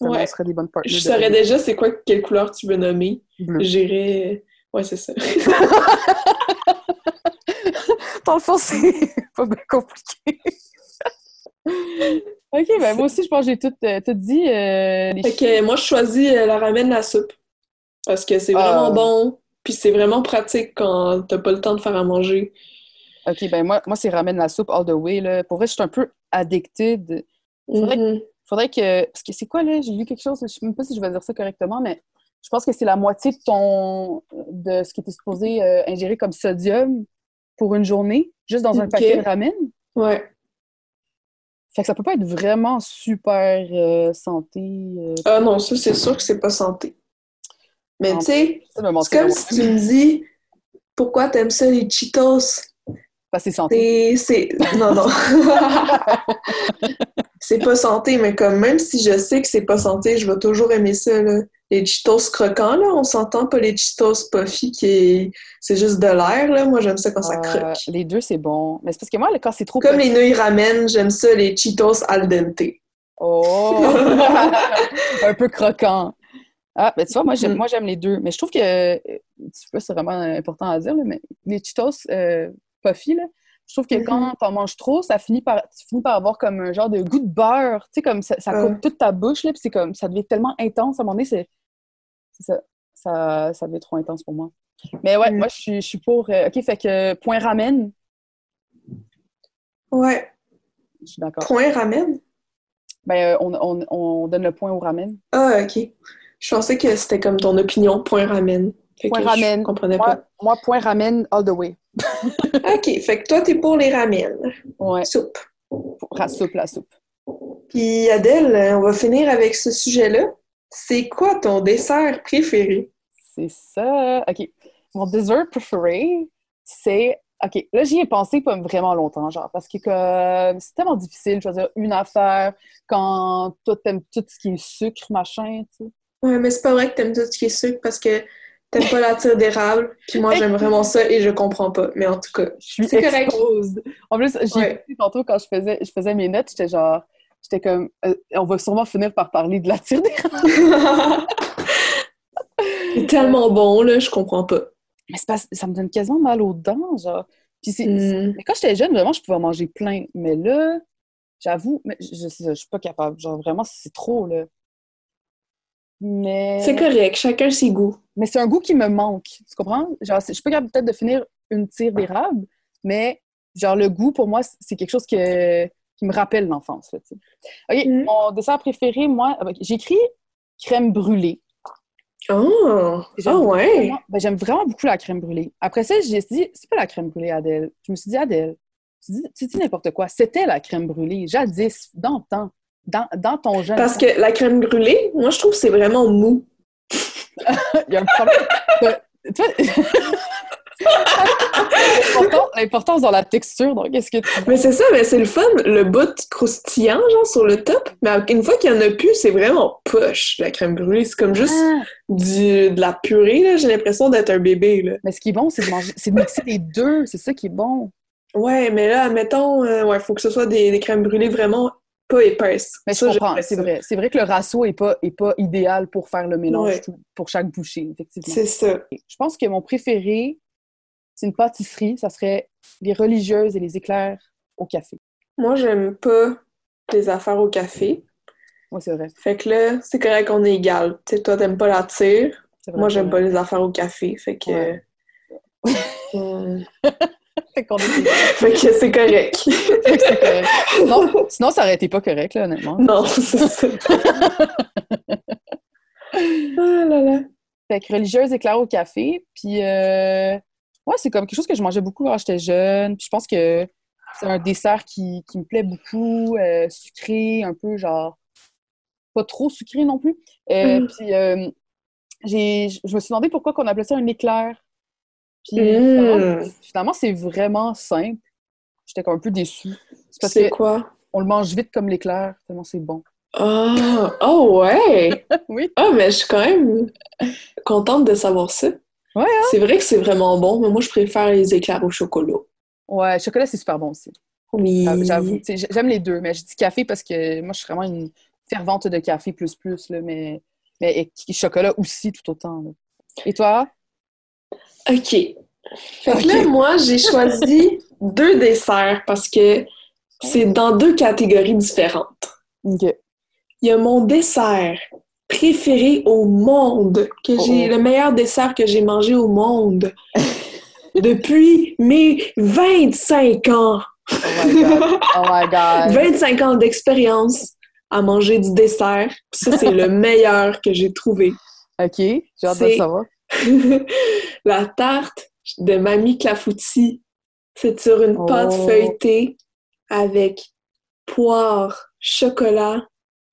Ça Ouais. On serait des bonnes parties. Je saurais déjà c'est quoi, quelle couleur tu veux nommer. J'irais. Ouais, c'est ça. Dans le fond, c'est pas bien compliqué. ok, ben moi aussi, je pense que j'ai tout, euh, tout dit. euh, les Fait que moi, je choisis euh, la ramen la soupe. Parce que c'est Ah. vraiment bon. Puis c'est vraiment pratique quand t'as pas le temps de faire à manger. Ok, ben moi, moi c'est ramène la soupe all the way. Là. Pour vrai, je suis un peu addicted. Faudrait Mhm. Faudrait que. Parce que c'est quoi, là? J'ai lu quelque chose, je sais même pas si je vais dire ça correctement, mais je pense que c'est la moitié de ton. de ce qui était supposé euh, ingérer comme sodium pour une journée, juste dans un paquet de ramen. Ouais. Fait que ça peut pas être vraiment super euh, santé. euh, Ah non, ça, c'est sûr que c'est pas santé. Mais tu sais, c'est comme si tu me dis pourquoi t'aimes ça les Cheetos? Parce que c'est santé. C'est- Non, non. c'est pas santé, mais comme même si je sais que c'est pas santé, je vais toujours aimer ça, là. Les Cheetos croquants, là, on s'entend pas les Cheetos puffy qui est... c'est juste de l'air, là. Moi, j'aime ça quand ça Euh, croque. les deux, c'est bon. Mais c'est parce que moi, quand c'est trop Comme petit- les nouilles ramen, j'aime ça, les Cheetos al dente. Oh! un peu croquant. Ah, ben tu vois, moi, j'aime, Mm. moi, j'aime les deux. Mais je trouve que, je sais pas si c'est vraiment important à dire, là, mais les Cheetos euh, puffy, là, je trouve que Mhm. quand t'en manges trop, ça finit par, tu finis par avoir comme un genre de goût de beurre. Tu sais, comme ça, ça Ah. coupe toute ta bouche, là, puis c'est comme, ça devient tellement intense. À un moment donné, c'est, ça, ça, ça devient trop intense pour moi. Mais ouais, Mm. moi, je suis, je suis pour. euh, OK, fait que point ramen, Ouais. je suis d'accord. Point ramen? Ben, euh, on, on, on donne le point au ramen. Ah, ok. Je pensais que c'était comme ton opinion, point ramen. Fait Point que ramen. Je comprenais Moi, moi, point ramen all the way. pas. Ok, fait que toi, t'es pour les ramen. Ouais, Soupe. pour la soupe, la soupe. Puis Adèle, on va finir avec ce sujet-là. C'est quoi ton dessert préféré? C'est ça. OK. Mon dessert préféré, c'est. OK, là, j'y ai pensé pas vraiment longtemps, genre, parce que c'est tellement difficile de choisir une affaire quand toi, t'aimes tout ce qui est sucre, machin, tu sais. Ouais, mais c'est pas vrai que t'aimes tout ce qui est sucre parce que t'aimes pas la tire d'érable. Puis moi, j'aime vraiment ça et je comprends pas. Mais en tout cas, Je suis C'est correct. En plus, j'ai Ouais. tantôt quand je faisais, je faisais mes notes, j'étais genre, j'étais comme, euh, on va sûrement finir par parler de la tire d'érable. c'est tellement bon, là, je comprends pas. Mais ça me donne quasiment mal aux dents, genre. Puis c'est, Hmm. Mais quand j'étais jeune, vraiment, je pouvais en manger plein. Mais là, j'avoue, mais je, je, je suis pas capable. Genre, vraiment, c'est trop, là. Mais... C'est correct, chacun ses goûts. Mais c'est un goût qui me manque. Tu comprends? Genre, je suis pas capable peut-être de finir une tire d'érable, mais genre, le goût, pour moi, c'est quelque chose que, qui me rappelle l'enfance, là. OK, Mm. mon dessert préféré, moi, j'ai écrit crème brûlée. Oh! J'aime Ah ouais! vraiment- ben, j'aime vraiment beaucoup la crème brûlée. Après ça, j'ai dit, c'est pas la crème brûlée, Adèle. Je me suis dit, Adèle, tu dis, tu dis n'importe quoi. C'était la crème brûlée, jadis, dans le temps, dans, dans ton jeune Parce temps. que la crème brûlée, moi, je trouve que c'est vraiment mou. Il y a un problème. Euh, tu vois- L'importance dans la texture, donc qu'est-ce que tu... Mais c'est ça, mais c'est le fun, le bout croustillant, genre, sur le top. Mais une fois qu'il y en a plus, c'est vraiment poche, la crème brûlée. C'est comme juste Ah, du, de la purée, là. J'ai l'impression d'être un bébé, là. mais ce qui est bon, c'est de manger, c'est de mixer les deux. C'est ça qui est bon. Ouais, mais là, mettons, ouais, faut que ce soit des, des crèmes brûlées vraiment pas épaisses. Mais je Ça, comprends, j'aimerais c'est vrai. C'est vrai que le ratio est pas, est pas idéal pour faire le mélange Ouais. tout- pour chaque bouchée, effectivement. C'est ça. Je pense que mon préféré, c'est une pâtisserie. Ça serait les religieuses et les éclairs au café. Moi, j'aime pas les affaires au café. Oui, c'est vrai. Fait que là, c'est correct qu'on est égal. Tu sais, toi, t'aimes pas la tire. Moi, j'aime pas les affaires au café. Fait que... Ouais. Hum. Fait qu'on est- fait que c'est correct. Fait que c'est correct. Sinon, sinon, ça aurait été pas correct, là, honnêtement. non, c'est ça. ah là là. Fait que religieuse éclair au café. Puis, euh, ouais, c'est comme quelque chose que je mangeais beaucoup quand j'étais jeune. Puis, je pense que c'est un dessert qui, qui me plaît beaucoup, euh, sucré, un peu genre pas trop sucré non plus. Euh, Mm. Puis, euh, je me suis demandé pourquoi qu'on appelait ça un éclair. Puis, Mm. finalement, c'est vraiment simple. J'étais comme un peu déçue. C'est parce C'est qu'on quoi? le mange vite comme l'éclair, tellement c'est bon. Ah, oh ouais! Oui. Ah, mais je suis quand même contente de savoir ça. Ouais, hein? C'est vrai que c'est vraiment bon, mais moi, je préfère les éclairs au chocolat. Ouais, le chocolat, c'est super bon aussi. Oui. J'avoue, j'aime les deux, mais je dis café parce que moi, je suis vraiment une fervente de café plus plus, là, mais, mais et chocolat aussi tout autant. là. Et toi? OK. Fait que là, moi, j'ai choisi deux desserts parce que c'est dans deux catégories différentes. OK. Il y a mon dessert préféré au monde, que j'ai Oh. le meilleur dessert que j'ai mangé au monde depuis mes 25 ans. Oh my God. Oh my God. 25 ans d'expérience à manger du dessert. Ça, c'est le meilleur que j'ai trouvé. OK, j'ai hâte de savoir. la tarte de Mamie Clafoutis. C'est sur une pâte Oh. feuilletée avec poire, chocolat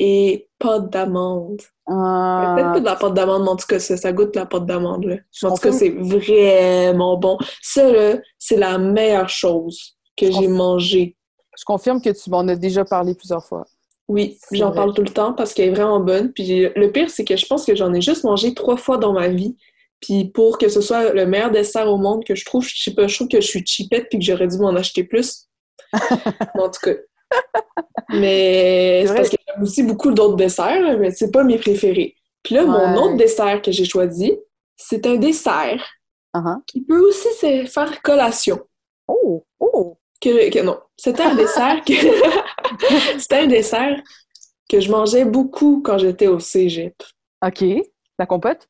et pâte d'amande. Ah, Peut-être pas de la pâte d'amande, mais en tout cas, ça, ça goûte la pâte d'amande. En tout cas, c'est vraiment bon. Ça, là, c'est la meilleure chose que j'ai mangée. je confirme que tu m'en as déjà parlé plusieurs fois. Oui, j'en parle tout le temps parce qu'elle est vraiment bonne. Puis le pire, c'est que je pense que j'en ai juste mangé trois fois dans ma vie. Puis pour que ce soit le meilleur dessert au monde que je trouve, je sais pas, je trouve que je suis cheapette puis que j'aurais dû m'en acheter plus. En tout cas. Mais C'est parce que j'aime aussi beaucoup d'autres desserts, mais c'est pas mes préférés. Puis là, Ouais. mon autre dessert que j'ai choisi, c'est un dessert Uh-huh. qui peut aussi se faire collation. Oh! Oh! Que, que non. C'était un dessert que. C'était un dessert que je mangeais beaucoup quand j'étais au cégep. OK. La compote?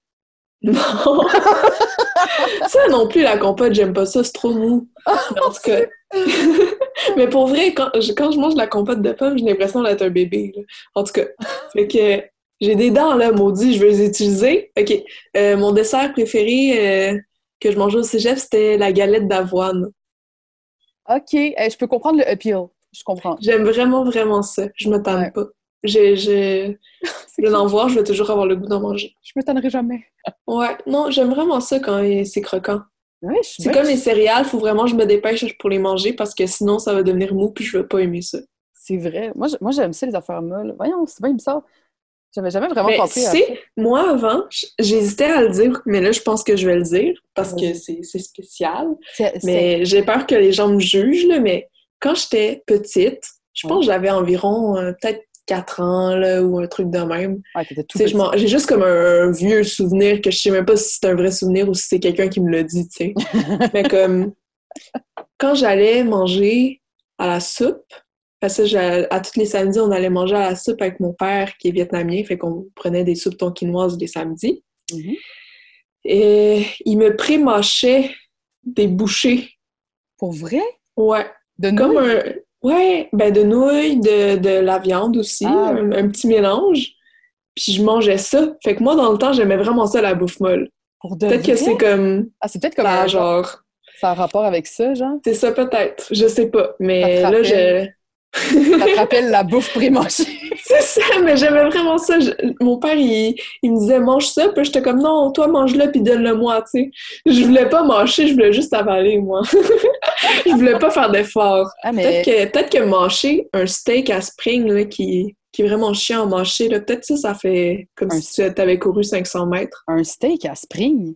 Non! ça non plus, la compote, j'aime pas ça, c'est trop mou. Mais en tout cas. Mais pour vrai, quand je, quand je mange la compote de pommes, j'ai l'impression d'être un bébé. là. En tout cas. Fait que j'ai des dents là, maudit, je vais les utiliser. OK. Euh, mon dessert préféré euh, que je mangeais au cégep, c'était la galette d'avoine. OK. Eh, je peux comprendre le appeal. Je comprends. J'aime vraiment, vraiment ça. Je me tanne Ouais. pas. J'ai, j'ai... C'est Je vais cute. en voir, je vais toujours avoir le goût d'en manger. Je m'étonnerai jamais. Ouais, non, j'aime vraiment ça quand il- c'est croquant. Ouais, C'est comme les céréales, faut vraiment que je me dépêche pour les manger parce que sinon ça va devenir mou puis je vais pas aimer ça. C'est vrai. Moi, j'aime ça, les affaires molles. Voyons, c'est bien bizarre. J'avais jamais vraiment Mais pensé à sais, moi avant, j'hésitais à le dire, mais là je pense que je vais le dire parce que c'est, spécial. Mais j'ai peur que les gens me jugent, là, mais quand j'étais petite, je pense que j'avais environ euh, peut-être 4 ans là, ou un truc de même. Ah, j'ai juste comme un, un vieux souvenir que je sais même pas si c'est un vrai souvenir ou si c'est quelqu'un qui me l'a dit, tu sais. Mais comme quand j'allais manger à la soupe, parce que à tous les samedis, on allait manger à la soupe avec mon père qui est vietnamien, fait qu'on prenait des soupes tonkinoises les samedis. Mhm. Et il me pré-mâchait des bouchées. Pour vrai? Ouais. De Comme un. Ouais, ben de nouilles, de, de la viande aussi, Ah. un, un petit mélange. Puis je mangeais ça. Fait que moi, dans le temps, j'aimais vraiment ça, la bouffe molle. Pour de Peut-être que c'est comme. Ah, c'est peut-être comme un genre... Ça a un rapport avec ça, genre? C'est ça, peut-être. Je sais pas. Mais Ça là, je. Ça te rappelle la bouffe pré-mâchée? C'est ça, mais j'aimais vraiment ça. Je- Mon père, il, il me disait mange ça, puis j'étais comme non, toi mange-le puis donne-le-moi, tu sais. Je voulais pas mâcher, je voulais juste avaler, moi. je voulais pas faire d'effort. Ah, mais... Peut-être que, peut-être que mâcher un steak à spring là, qui, qui est vraiment chiant à mâcher, là, peut-être ça, ça fait comme Un si tu avais couru 500 mètres. Un steak à spring?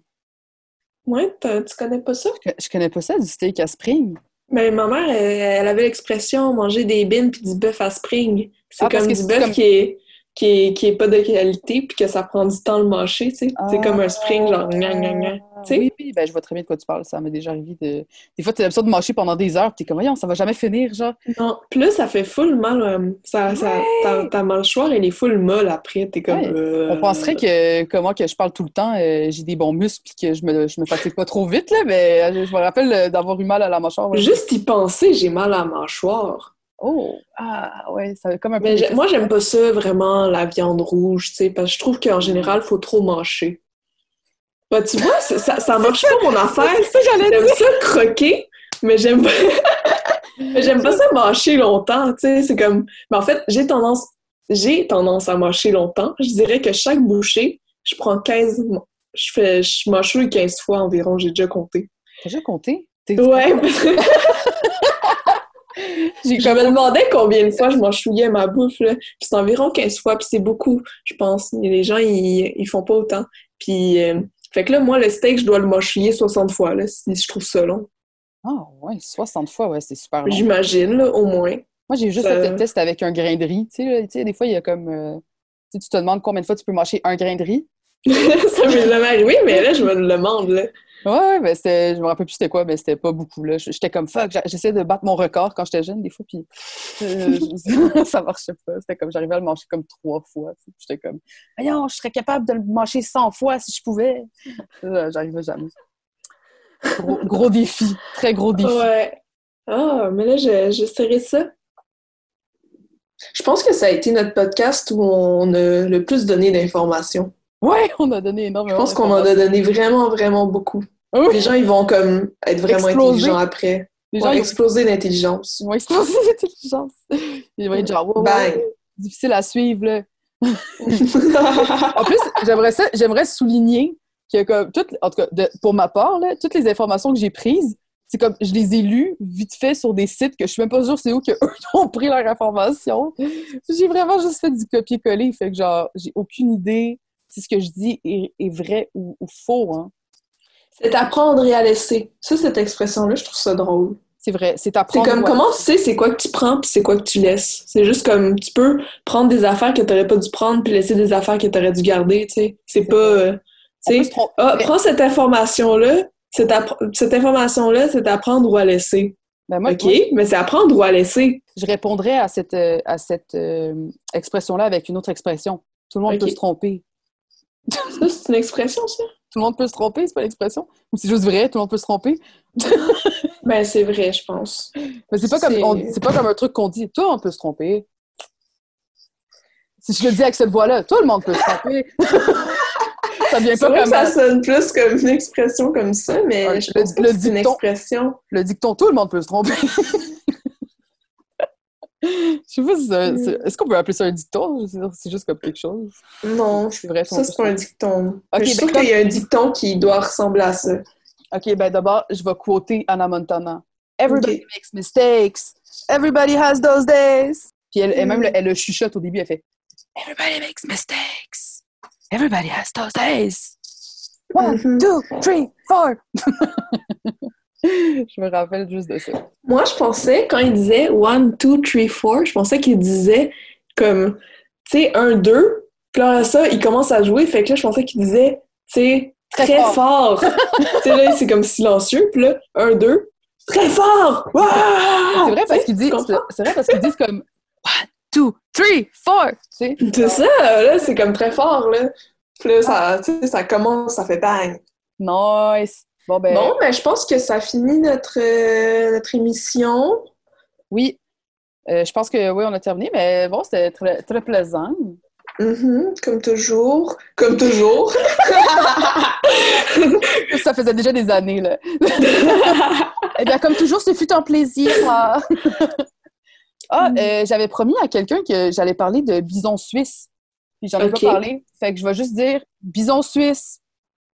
Ouais, tu connais pas ça? Je je connais pas ça, du steak à spring. Mais ma mère, elle, elle avait l'expression manger des bines puis du bœuf à spring. C'est Ah, comme du bœuf comme- qui est, qui, est, qui est pas de qualité puis que ça prend du temps à le mâcher, tu sais. C'est comme un spring, genre gna gna gna. Tu? Ah, Oui, oui, ben, je vois très bien de quoi tu parles. Ça m'est déjà arrivé de... Des fois, tu as l'impression de mâcher pendant des heures, puis t'es comme, voyons, ça va jamais finir, genre. Non, puis là, ça fait full mal. euh, ça, ça, ta, ta mâchoire, elle est full molle après. T'es comme. Ouais. euh, On penserait que, comment que je parle tout le temps, euh, j'ai des bons muscles, puis que je me, je me fatigue pas trop vite, là, mais je me rappelle d'avoir eu mal à la mâchoire. ouais. Juste y penser, j'ai mal à la mâchoire. Oh! Ah, ouais, ça fait comme un peu... Mais moi, j'aime pas ça vraiment, la viande rouge, tu sais, parce que je trouve qu'en général, il faut trop mâcher. Bah, tu vois, ça, ça marche pas, mon affaire. C'est ça j'allais J'aime ça croquer, mais j'aime pas... j'aime pas ça mâcher longtemps, tu sais, c'est comme... Mais en fait, j'ai tendance... J'ai tendance à mâcher longtemps. Je dirais que chaque bouchée, je prends 15... Je fais... Je mâchouille 15 fois environ, j'ai déjà compté. T'as déjà compté? Ouais, J'ai je me demandais combien de fois je mâchouillais ma bouffe, là. Puis c'est environ 15 fois, puis c'est beaucoup, je pense. Les gens, ils, ils font pas autant. Puis... euh, Fait que là, moi, le steak, je dois le mâchouiller 60 fois, là, si je trouve ça long. Ah, ouais, 60 fois, ouais, c'est super long. J'imagine, là, au moins. Moi, j'ai juste Ça- fait le test avec un grain de riz. Tu sais, là, tu sais, des fois, il y a comme... euh, tu te demandes combien de fois tu peux mâcher un grain de riz. ça m'est jamais arrivé, mais là, je me le demande, là. Ouais, ben c'était... Je me rappelle plus c'était quoi, mais c'était pas beaucoup, là. J'étais comme, fuck, j'essayais de battre mon record quand j'étais jeune, des fois, puis euh, je- ça marchait pas. C'était comme, j'arrivais à le manger comme trois fois. J'étais comme, voyons, je serais capable de le manger 100 fois si je pouvais. J'arrivais jamais. Gros, gros défi, très gros défi. Ouais. Ah, mais là, je- j'essaierai ça. Je pense que ça a été notre podcast où on a le plus donné d'informations. Ouais, on a donné Je énormément. pense qu'on en a donné vraiment, vraiment beaucoup. Oui, Les gens, ils vont comme être vraiment Exploser. intelligents après. les Ils gens, vont ils exploser d'intelligence. ils vont exploser l'intelligence. Ils vont être genre, ouais, ouais, difficile à suivre, là. En plus, j'aimerais ça, j'aimerais souligner que comme toutes, en tout cas, de- pour ma part, là, toutes les informations que j'ai prises, c'est comme, je les ai lus vite fait sur des sites que je suis même pas sûre c'est où qu'eux ont pris leur information. J'ai vraiment juste fait du copier-coller, fait que genre, j'ai aucune idée si ce que je dis est, est vrai ou, ou faux, hein. C'est apprendre et à laisser. Ça, cette expression-là, je trouve ça drôle. C'est vrai, c'est C'est apprendre. comme ouais. comment tu sais c'est quoi que tu prends puis c'est quoi que tu laisses. C'est juste comme tu peux prendre des affaires que t'aurais pas dû prendre puis laisser des affaires que t'aurais dû garder, tu sais. C'est pas euh, tu sais ah, Mais- prends cette information-là, cette, appr- cette information-là, c'est apprendre ou à laisser. Ben, moi, OK, moi, mais c'est apprendre ou à laisser. je répondrais à cette, euh, à cette euh, expression-là avec une autre expression. Tout le monde peut se tromper. C'est une expression, ça? Tout le monde peut se tromper, c'est pas l'expression? Ou c'est juste vrai, tout le monde peut se tromper? Ben, c'est vrai, je pense. Mais c'est pas comme on- c'est pas comme un truc qu'on dit, tout le monde peut se tromper. Si je le dis avec cette voix-là, tout le monde peut se tromper. ça vient pas vrai que comme ça sonne plus comme une expression comme ça, mais Ouais, je le- pense le que c'est une dicton. expression. le dicton, tout le monde peut se tromper. Je sais pas si ça- c'est- Est-ce qu'on peut appeler ça un dicton? C'est juste comme quelque chose? Non, C'est vrai, ça, c'est pas un dicton. Ok, je ben, comme- qu'il y a un dicton qui doit ressembler à ça. OK, ben d'abord, je vais quoter Anna Montana. Everybody makes mistakes. Everybody has those days. Puis elle, elle même, Mm. le- elle le chuchote au début, elle fait Everybody makes mistakes. Everybody has those days. One, Mhm. two, three, four. je me rappelle juste de ça. Moi, je pensais, quand il disait one, two, three, four, je pensais qu'il disait comme, tu sais, un, deux. Puis là, ça, il commence à jouer. Fait que là, je pensais qu'il disait, tu sais, Très très, fort. fort. tu sais, là, c'est comme silencieux. Puis là, un, deux, très fort. Wouah! C'est vrai parce qu'ils disent, c'est vrai parce qu'ils disent comme one, two, three, four. Tu sais? C'est ça, là, c'est comme très fort, là. Puis là, ça, ça commence, ça fait bang. Nice. Bon, ben, Bon, ben, je pense que ça finit notre, euh, notre émission. oui. Euh, je pense que oui, on a terminé, mais bon, c'était très, très plaisant. Mhm, comme toujours. Comme toujours. Ça faisait déjà des années, là. Eh bien, comme toujours, ce fut un plaisir. Ah, Ah, euh, j'avais promis à quelqu'un que j'allais parler de bison suisse. Puis j'en ai pas parlé. Fait que je vais juste dire bison suisse.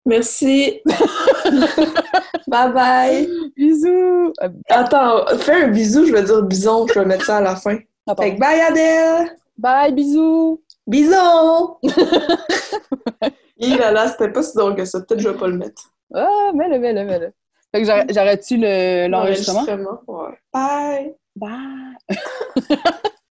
Merci. bye bye. Bisous! Attends, fais un bisou, je vais dire bison, je vais mettre ça à la fin. Fait que bye Adèle! Bye, bisous! Bisous! Hi là là, c'était pas si drôle que ça. Peut-être que je vais pas le mettre. Ah, mets-le, mets-le, mets-le. Fait que j'arrête- j'arrête-tu le- l'enregistrement? Ouais. Bye! Bye!